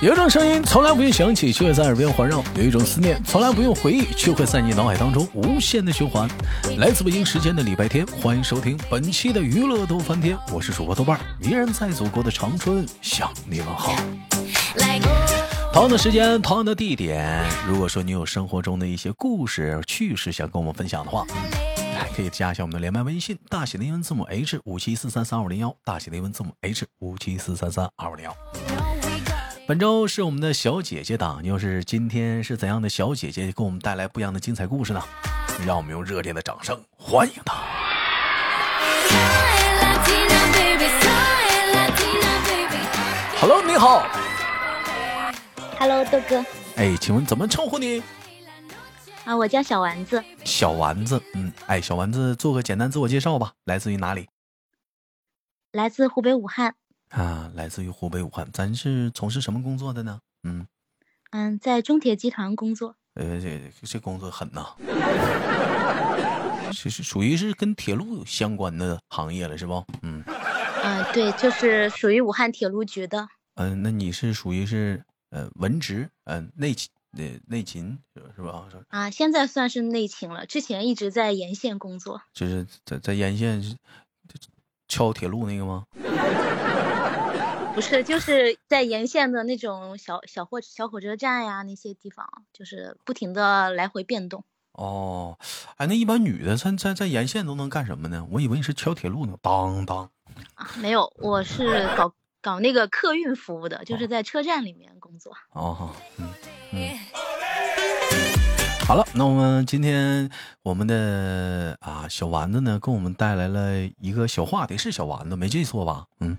有一种声音从来不用响起，却会在耳边环绕；有一种思念从来不用回忆，却会在你脑海当中无限的循环。来自北京时间的礼拜天，欢迎收听本期的娱乐逗翻天，我是主播豆瓣，依然在祖国的长春向你们好。同样的时间，同样的地点，如果说你有生活中的一些故事、趣事想跟我们分享的话。可以加一下我们的连麦微信，大写的英文字母 H 五七四三三二五零幺，大写的英文字母 H 五七四三三二五零幺。本周是我们的小姐姐档，又是今天是怎样的小姐姐给我们带来不一样的精彩故事呢？让我们用热烈的掌声欢迎她。Hello，你好。Hello，豆哥。哎，请问怎么称呼你？啊，我叫小丸子。小丸子，嗯，哎，小丸子做个简单自我介绍吧。来自于哪里？来自湖北武汉。啊，来自于湖北武汉。咱是从事什么工作的呢？嗯嗯，在中铁集团工作。呃，这这工作狠呐，是是属于是跟铁路相关的行业了，是不？嗯嗯，对，就是属于武汉铁路局的。嗯，那你是属于是呃文职，嗯内勤。内内勤是吧？啊，现在算是内勤了。之前一直在沿线工作，就是在在沿线敲铁路那个吗？不是，就是在沿线的那种小小火小火车站呀，那些地方，就是不停的来回变动。哦，哎，那一般女的在在在沿线都能干什么呢？我以为你是敲铁路呢。当当啊，没有，我是搞搞那个客运服务的，就是在车站里面工作。哦，嗯嗯。好了，那我们今天我们的啊小丸子呢，给我们带来了一个小话题，是小丸子没记错吧？嗯，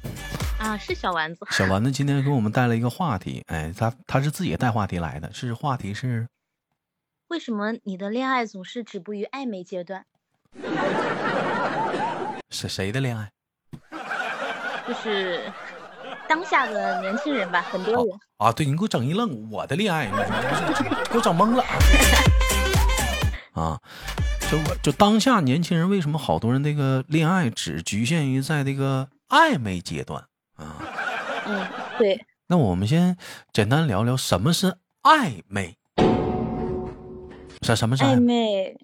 啊是小丸子。小丸子今天给我们带来一个话题，哎，他他是自己带话题来的，是话题是为什么你的恋爱总是止步于暧昧阶段？是谁的恋爱？就是。当下的年轻人吧，很多人啊，对你给我整一愣，我的恋爱，给我整懵了啊！就我就当下年轻人为什么好多人那个恋爱只局限于在那个暧昧阶段啊？嗯，对。那我们先简单聊聊什么是暧昧？什什么是暧昧？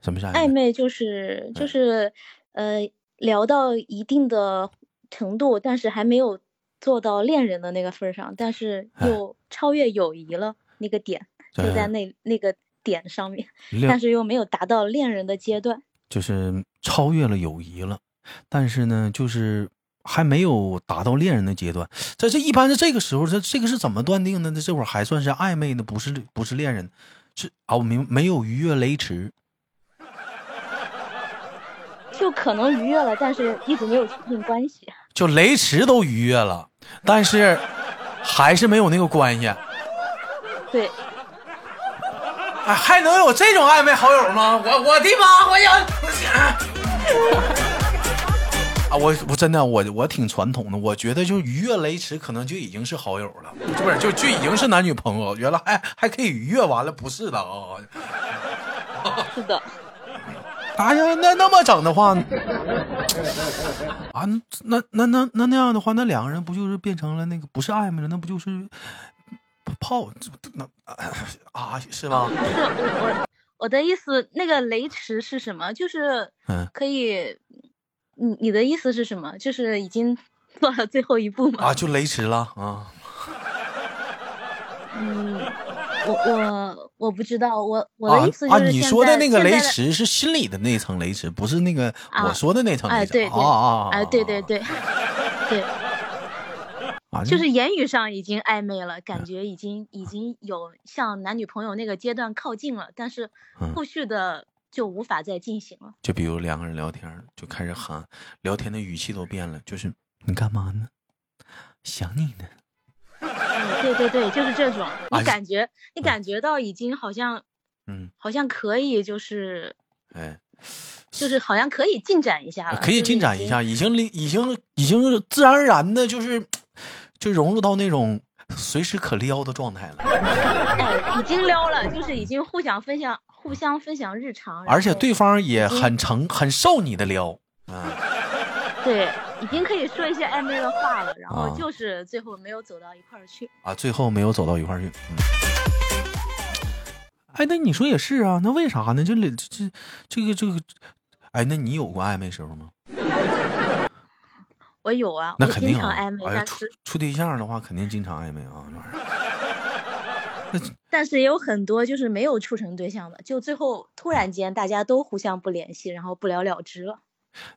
什么是暧昧？就是就是呃，聊到一定的程度，但是还没有。做到恋人的那个份上，但是又超越友谊了那个点，就在那那个点上面，但是又没有达到恋人的阶段，就是超越了友谊了，但是呢，就是还没有达到恋人的阶段。在这一般的这个时候，这这个是怎么断定的呢？这会儿还算是暧昧呢，不是不是恋人，是啊，我明没有逾越雷池，就可能逾越了，但是一直没有确定关系。就雷池都逾越了，但是还是没有那个关系。对，哎，还能有这种暧昧好友吗？我我的妈！我呀，啊，我我真的我我挺传统的，我觉得就逾越雷池可能就已经是好友了，不是就就已经是男女朋友，原来还还可以逾越，完了不是的啊。是的。哎呀，那那么整的话，啊，那那那那那样的话，那两个人不就是变成了那个不是暧昧了，那不就是泡那啊是吗？不是我我的意思，那个雷池是什么？就是可以，你你的意思是什么？就是已经做了最后一步吗？啊，就雷池了啊。嗯。我我我不知道，我我的意思就是啊，你说的那个雷池是心里的那层雷池，不是那个我说的那层雷池。啊啊啊！哎，对对对对，啊，就是言语上已经暧昧了，感觉已经已经有向男女朋友那个阶段靠近了，但是后续的就无法再进行了。就比如两个人聊天，就开始喊，聊天的语气都变了，就是你干嘛呢？想你呢。嗯对对对，就是这种，你感觉你感觉到已经好像，嗯，好像可以，就是，哎，就是好像可以进展一下了，可以进展一下，已经已经已经自然而然的，就是就融入到那种随时可撩的状态了。哎，已经撩了，就是已经互相分享，互相分享日常，而且对方也很成很受你的撩，啊，对。已经可以说一些暧昧的话了，然后啊就是最后没有走到一块儿去。啊，最后没有走到一块儿去。嗯。哎，那你说也是啊，那为啥呢？这里这这个这个，哎，那你有过暧昧时候吗？我有啊，我那肯定啊经常暧昧，，哎呀，处但是处对象的话，肯定经常暧昧啊，这玩意儿。但是也有很多就是没有处成对象的，就最后突然间大家都互相不联系，然后不了了之了。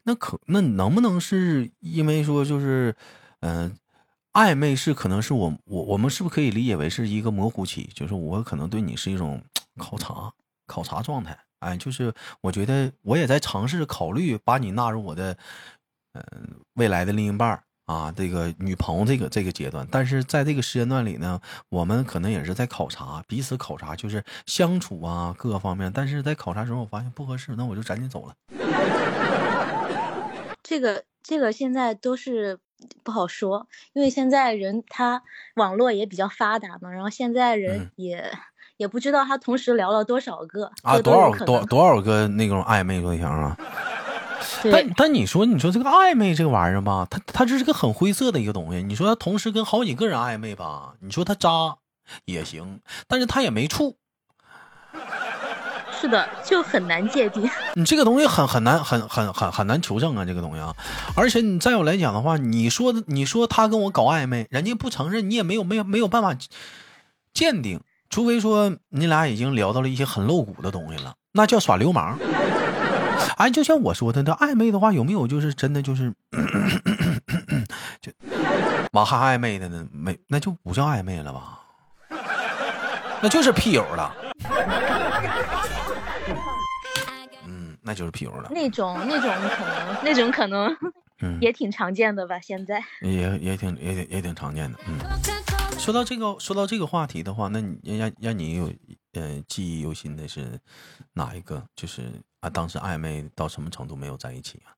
那可那能不能是因为说就是，嗯、暧昧是可能是我我我们是不是可以理解为是一个模糊期？就是我可能对你是一种考察考察状态，哎，就是我觉得我也在尝试考虑把你纳入我的，嗯、未来的另一半儿啊，这个女朋友这个这个阶段，但是在这个时间段里呢，我们可能也是在考察彼此考察，就是相处啊各个方面，但是在考察时候我发现不合适，那我就赶紧走了。这个这个现在都是不好说，因为现在人他网络也比较发达嘛，然后现在嗯人也、也不知道他同时聊了多少个啊，多少多多少个那种暧昧对象啊？但但你说你说这个暧昧这个玩意儿吧，它它这是个很灰色的一个东西。你说他同时跟好几个人暧昧吧，你说他渣也行，但是他也没处，是的，就很难界定。你这个东西很很难很很很很难求证啊，这个东西啊。而且你再有来讲的话，你说你说他跟我搞暧昧，人家不承认，你也没有没有没有办法鉴定，除非说你俩已经聊到了一些很露骨的东西了，那叫耍流氓。哎，就像我说的，那暧昧的话，有没有就是真的就是就马哈暧昧的呢？没，那就不叫暧昧了吧？那就是屁友了。嗯，那就是屁友了。那种那种可能那种可能嗯，也挺常见的吧，现在。也也挺也挺也挺常见的。嗯，说到这个说到这个话题的话，那你让让你有呃记忆犹新的是哪一个？就是啊，当时暧昧到什么程度没有在一起啊？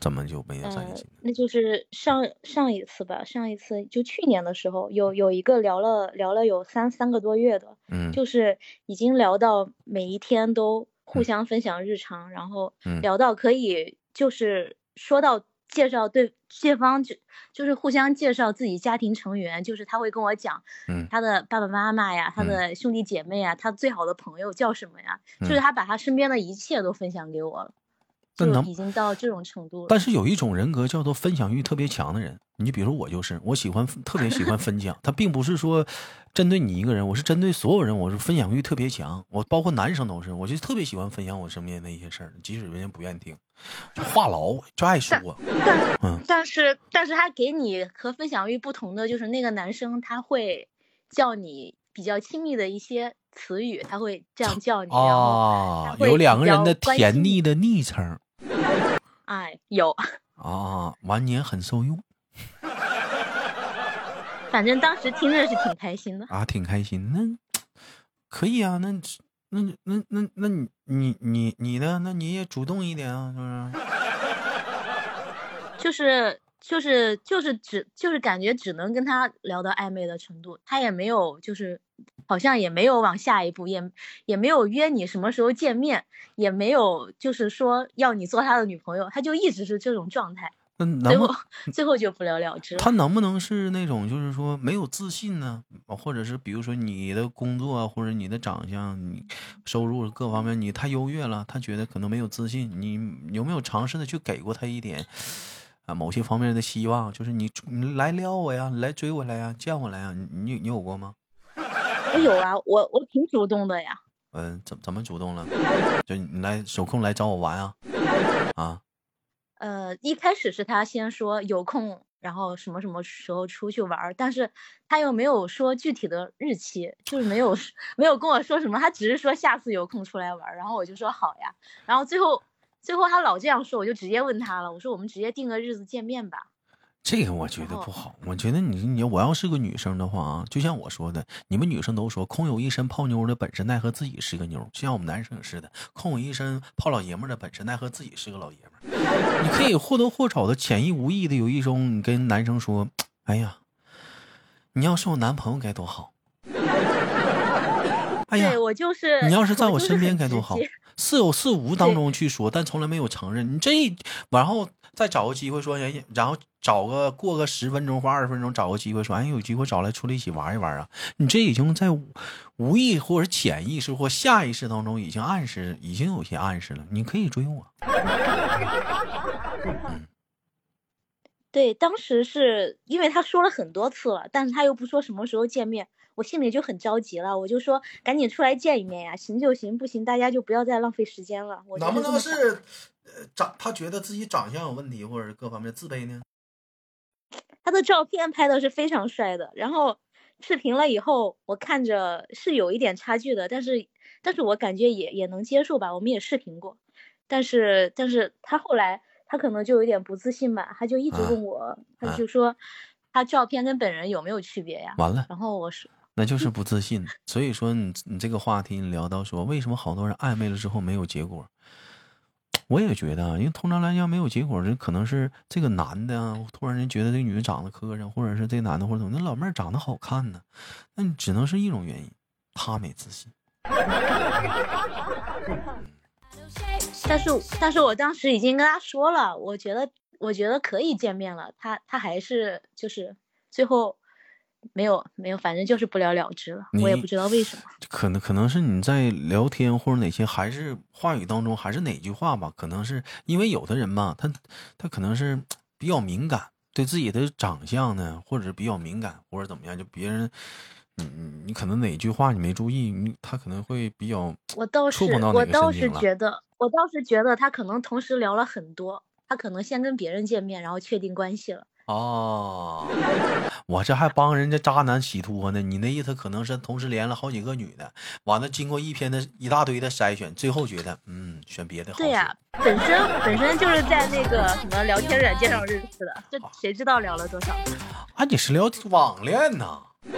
怎么就没有在一呃起呢？，那就是上上一次吧，上一次就去年的时候，有有一个聊了聊了有三三个多月的，嗯，就是已经聊到每一天都互相分享日常，然后嗯聊到可以就是说到介绍对对方就就是互相介绍自己家庭成员，就是他会跟我讲嗯。他的爸爸妈妈呀，他嗯。的兄弟姐妹呀，他最好的朋友叫什么呀，就嗯。是他把他身边的一切都分享给我了，就那能已经到这种程度了。但是有一种人格叫做分享欲特别强的人，你比如我就是，我喜欢特别喜欢分享，他并不是说针对你一个人，我是针对所有人，我是分享欲特别强，我包括男生都是，我就特别喜欢分享我身边的一些事儿，即使人家不愿意听，就话痨，就爱说，但嗯但是但是他给你和分享欲不同的就是那个男生他会叫你比较亲密的一些词语，他会这样叫你，然后啊，有两个人的甜腻的昵称哎有，啊，晚年很受用反正当时听着是挺开心的。啊，挺开心，那可以啊，那那那那那你你你你呢？那你也主动一点啊，是不是？就是就是就是只就是感觉只能跟他聊到暧昧的程度，他也没有就是好像也没有往下一步，也也没有约你什么时候见面，也没有就是说要你做他的女朋友，他就一直是这种状态，能不后 最后就不了了之了。他能不能是那种就是说没有自信呢？啊或者是比如说你的工作啊，或者你的长相、你收入各方面你太优越了，他觉得可能没有自信。你有没有尝试的去给过他一点啊某些方面的希望？就是你你来撩我呀，你来追我来呀，见我来呀，你你你有过吗？我有啊，我我挺主动的呀。嗯，怎怎么主动了？就你来有空来找我玩啊？啊，呃，一开始是他先说有空，然后什么什么时候出去玩，但是他又没有说具体的日期，就是没有 没有跟我说什么，他只是说下次有空出来玩，然后我就说好呀，然后最后最后他老这样说，我就直接问他了，我说我们直接定个日子见面吧。这个我觉得不好。我觉得你你我要是个女生的话啊，就像我说的，你们女生都说空有一身泡妞的本事，奈何自己是个妞。就像我们男生也是的，空有一身泡老爷们的本事，奈何自己是个老爷们。你可以或多或少的潜意无意的有一种，你跟男生说，哎呀，你要是我男朋友该多好。哎呀对，我就是你要是在我身边该多好接。似有似无当中去说，但从来没有承认。你这，然后再找个机会说，哎，然后找个过个十分钟或二十分钟，找个机会说，哎，有机会找来出来一起玩一玩啊！你这已经在无意或者潜意识或下意识当中已经暗示，已经有些暗示了。你可以追我。嗯。对，当时是因为他说了很多次了，但是他又不说什么时候见面，我心里就很着急了。我就说赶紧出来见一面呀，行就行，不行大家就不要再浪费时间了。我能不能是，呃，长他觉得自己长相有问题，或者是各方面自卑呢？他的照片拍的是非常帅的，然后视频了以后，我看着是有一点差距的，但是但是我感觉也也能接受吧。我们也视频过，但是但是他后来。他可能就有点不自信吧，他就一直问我，他就说他照片跟本人有没有区别呀？完了，然后我说那就是不自信。所以说你你这个话题你聊到说为什么好多人暧昧了之后没有结果，我也觉得，因为通常来讲没有结果，这可能是这个男的啊，突然间觉得这个女的长得磕碜，或者是这男的或者怎么，那老妹儿长得好看呢，那你只能是一种原因，他没自信。但是，但是我当时已经跟他说了，我觉得，我觉得可以见面了。他，他还是就是最后没有，没有，反正就是不了了之了。我也不知道为什么。可能，可能是你在聊天或者哪些，还是话语当中，还是哪句话吧？可能是因为有的人吧，他，他可能是比较敏感，对自己的长相呢，或者是比较敏感，或者怎么样，就别人。你你你可能哪句话你没注意，你他可能会比较我倒是我倒是觉得我倒是觉得他可能同时聊了很多，他可能先跟别人见面，然后确定关系了。哦，我这还帮人家渣男洗脱呢。你那意思可能是同时连了好几个女的，完了经过一篇的一大堆的筛选，最后觉得嗯选别的好。对呀，本身本身就是在那个什么聊天软件上认识的，这谁知道聊了多少？啊，你是聊网恋呢？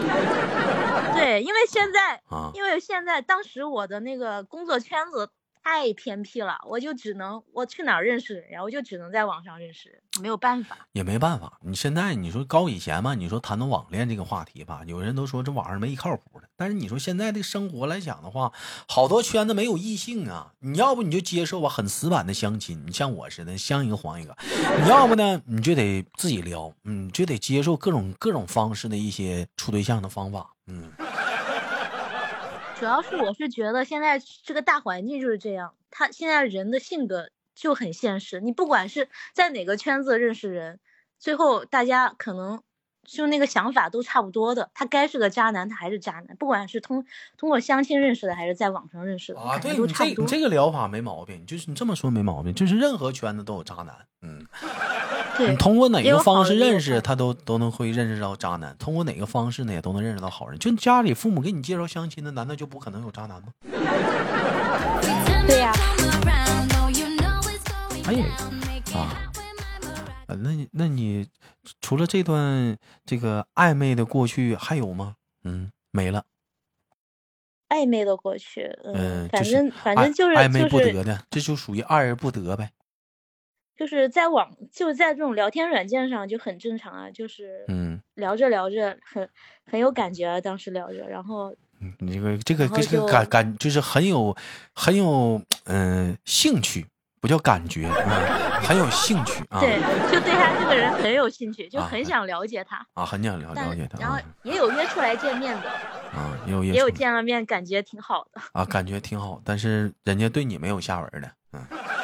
对，因为现在，因为现在当时我的那个工作圈子太偏僻了，我就只能我去哪儿认识人呀，我就只能在网上认识，没有办法，也没办法。你现在你说高以前嘛，你说谈到网恋这个话题吧，有人都说这网上没靠谱的。但是你说现在的生活来讲的话，好多圈子没有异性啊，你要不你就接受吧，很死板的相亲，你像我似的相一个黄一个；你要不呢，你就得自己撩，嗯，就得接受各种各种方式的一些处对象的方法，嗯。主要是我是觉得现在这个大环境就是这样，他现在人的性格就很现实，你不管是在哪个圈子认识人，最后大家可能。就那个想法都差不多的，他该是个渣男，他还是渣男。不管是通通过相亲认识的，还是在网上认识的，啊，对，你这你这个疗法没毛病，就是你这么说没毛病，就是任何圈子都有渣男，嗯，你通过哪个方式认识，他都都能会认识到渣男；通过哪个方式呢，也都能认识到好人。就家里父母给你介绍相亲的，难道就不可能有渣男吗？对呀。哎呀，啊。啊，那你那你除了这段这个暧昧的过去还有吗？嗯，没了。暧昧的过去，嗯，反正反正就是暧昧不得的，这就属于爱而不得呗。就是在网，就是在这种聊天软件上就很正常啊，就是嗯，聊着聊着很很有感觉啊，当时聊着，然后嗯，这个这个这个感感就是很有很有嗯兴趣。不叫感觉，嗯很有兴趣啊。对，就对他这个人很有兴趣，就很想了解他啊，很想了了解他。然后也有约出来见面的啊，也有也有见了面，感觉挺好的啊，感觉挺好。但是人家对你没有下文的，嗯。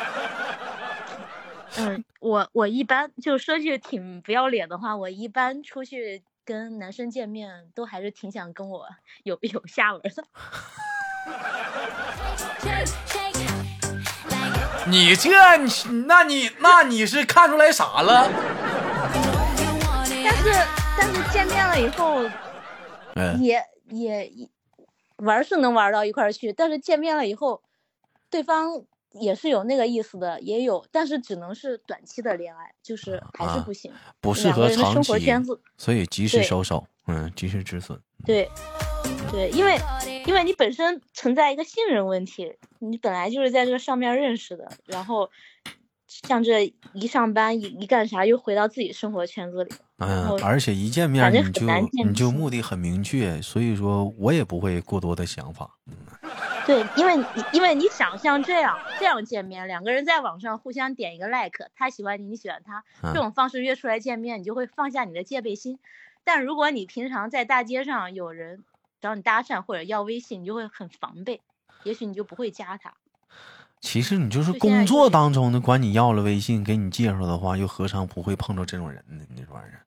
嗯，我我一般就说句挺不要脸的话，我一般出去跟男生见面，都还是挺想跟我有有下文的。你这，那你那你是看出来啥了？但是但是见面了以后，也也玩是能玩到一块去，但是见面了以后，对方也是有那个意思的，也有，但是只能是短期的恋爱，就是还是不行，不适合长期，所以及时收手，嗯，及时止损。对，对，因为因为你本身存在一个信任问题，你本来就是在这个上面认识的，然后像这一上班一一干啥又回到自己生活圈子里，嗯，而且一见面你就你就目的很明确，所以说我也不会过多的想法，嗯。对，因为你因为你想像这样这样见面，两个人在网上互相点一个 like，他喜欢你，你喜欢他，这种方式约出来见面，你就会放下你的戒备心。但如果你平常在大街上有人找你搭讪或者要微信，你就会很防备，也许你就不会加他。其实你就是工作当中的，管你要了微信，给你介绍的话，又何尝不会碰到这种人呢？你说玩意儿，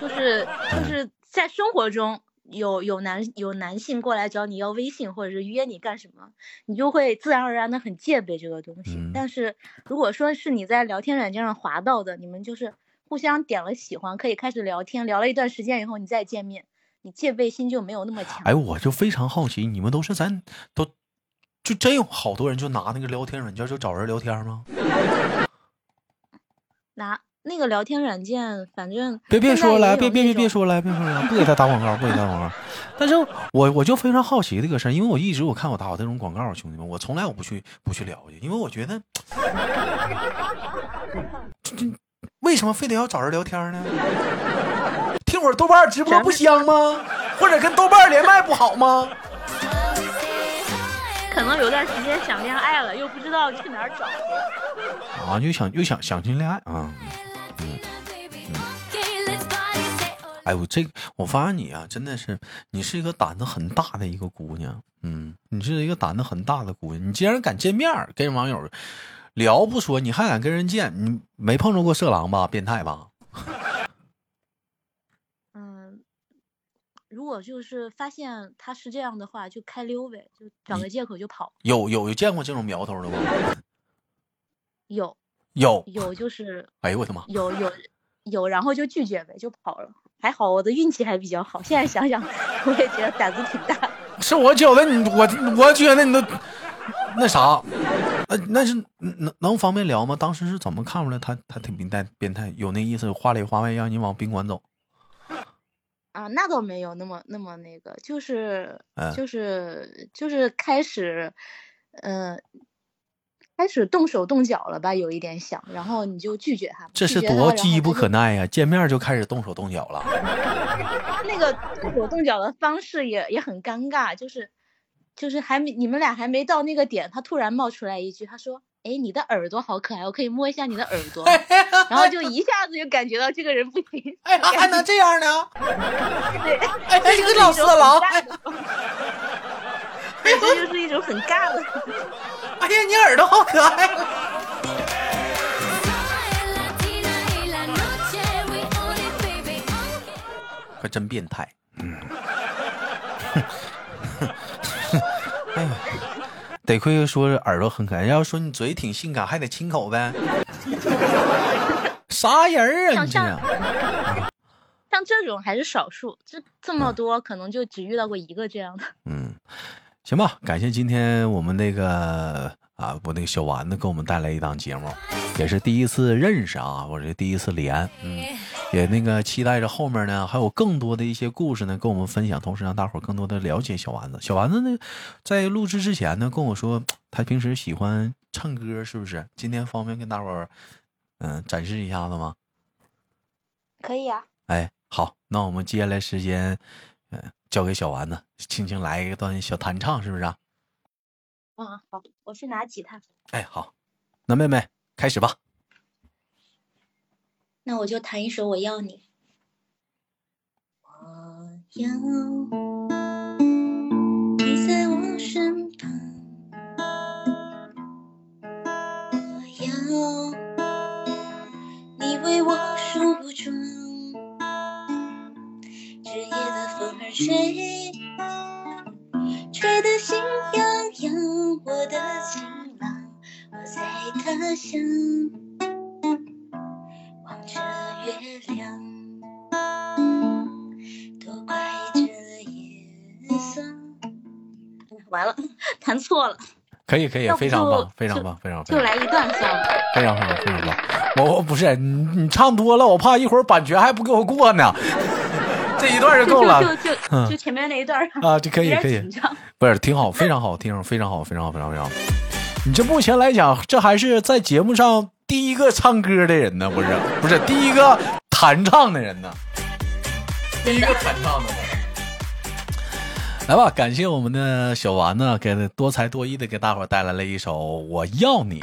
就是就是在生活中有有男有男性过来找你要微信，或者是约你干什么，你就会自然而然的很戒备这个东西。但是如果说是你在聊天软件上滑到的，你们就是互相点了喜欢，可以开始聊天，聊了一段时间以后你再见面，你戒备心就没有那么强。哎，我就非常好奇，你们都是咱都。就真有好多人就拿那个聊天软件就找人聊天吗？拿那个聊天软件，反正别别说了，别别别别说了，别说了，不给他打广告，不给他打广告。但是我我就非常好奇这个事儿，因为我一直我看我打过这种广告，兄弟们，我从来我不去不去了解，因为我觉得，这为什么非得要找人聊天呢？听会儿豆瓣直播不香吗？或者跟豆瓣连麦不好吗？可能有段时间想恋爱了，又不知道去哪儿找。啊，又想又想想去恋爱啊。哎，我这我发现你啊，真的是你是一个胆子很大的一个姑娘，嗯，你是一个胆子很大的姑娘。你竟然敢见面跟网友聊不说，你还敢跟人见，你没碰着过色狼吧？变态吧？嗯如果就是发现他是这样的话，就开溜呗，就找个借口就跑。有有有见过这种苗头的吗？有有有，就是哎呦我的妈！有有有，然后就拒绝呗，就跑了。还好我的运气还比较好，现在想想 我也觉得胆子挺大。是我觉得你我我觉得你都那啥，呃那是能能方便聊吗？当时是怎么看出来他他挺变态变态？有那意思，话里话外让你往宾馆走。啊，那倒没有那么那么那个，就是就是就是开始，嗯，开始动手动脚了吧，有一点想，然后你就拒绝他，这是多机不可耐呀！见面就开始动手动脚了，那个动手动脚的方式也也很尴尬，就是就是还没你们俩还没到那个点，他突然冒出来一句，他说。哎，你的耳朵好可爱，我可以摸一下你的耳朵，然后就一下子就感觉到这个人不行。哎，还能这样呢？对，哎，这个老色狼。这就是一种很尬的。哎呀，你耳朵好可爱。可真变态。嗯。哎呀。得亏说耳朵很可爱，要说你嘴挺性感，还得亲口呗。啥人啊？你这样？像这种还是少数，这这么多可能就只遇到过一个这样的。嗯，行吧，感谢今天我们那个啊，我那个小丸子给我们带来一档节目，也是第一次认识啊，我这第一次连，嗯。也那个期待着后面呢，还有更多的一些故事呢，跟我们分享，同时让大伙儿更多的了解小丸子。小丸子呢，在录制之前呢，跟我说他平时喜欢唱歌，是不是？今天方便跟大伙儿嗯展示一下子吗？可以啊。哎，好，那我们接下来时间嗯交给小丸子，轻轻来一段小弹唱，是不是？啊，好，我去拿吉他。哎，好，那妹妹开始吧。那我就弹一首《我要你》。我要你在我身旁，我要你为我梳补妆。吹，吹得心痒痒。我的情郎，我在他乡。望着月亮，多怪这夜色。完了，弹错了。可以可以，非常棒，非常棒，非常棒。就来一段算了。非常棒，非常棒。我我不是你，你唱多了，我怕一会儿版权还不给我过呢。这一段就够了，就就就前面那一段啊，就可以可以。不是挺好，非常好听，非常好，非常好，非常非常好。你这目前来讲，这还是在节目上。第一个唱歌的人呢？不是，不是第一个弹唱的人呢。第一个弹唱的。来吧，感谢我们的小丸子，给多才多艺的给大伙带来了一首《我要你》。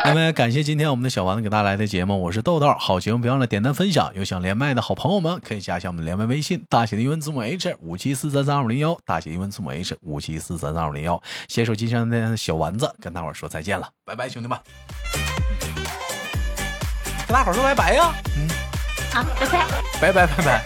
那么感谢今天我们的小丸子给大家来的节目，我是豆豆。好节目别忘了点赞分享，有想连麦的好朋友们可以加一下我们连麦微信，大写的英文字母 H 五七四三三二五零幺，大写英文字母 H 五七四三三二五零幺。携手今天的小丸子跟大伙说再见了，拜拜，兄弟们，跟大伙说拜拜呀，嗯，好，拜拜，拜拜拜拜。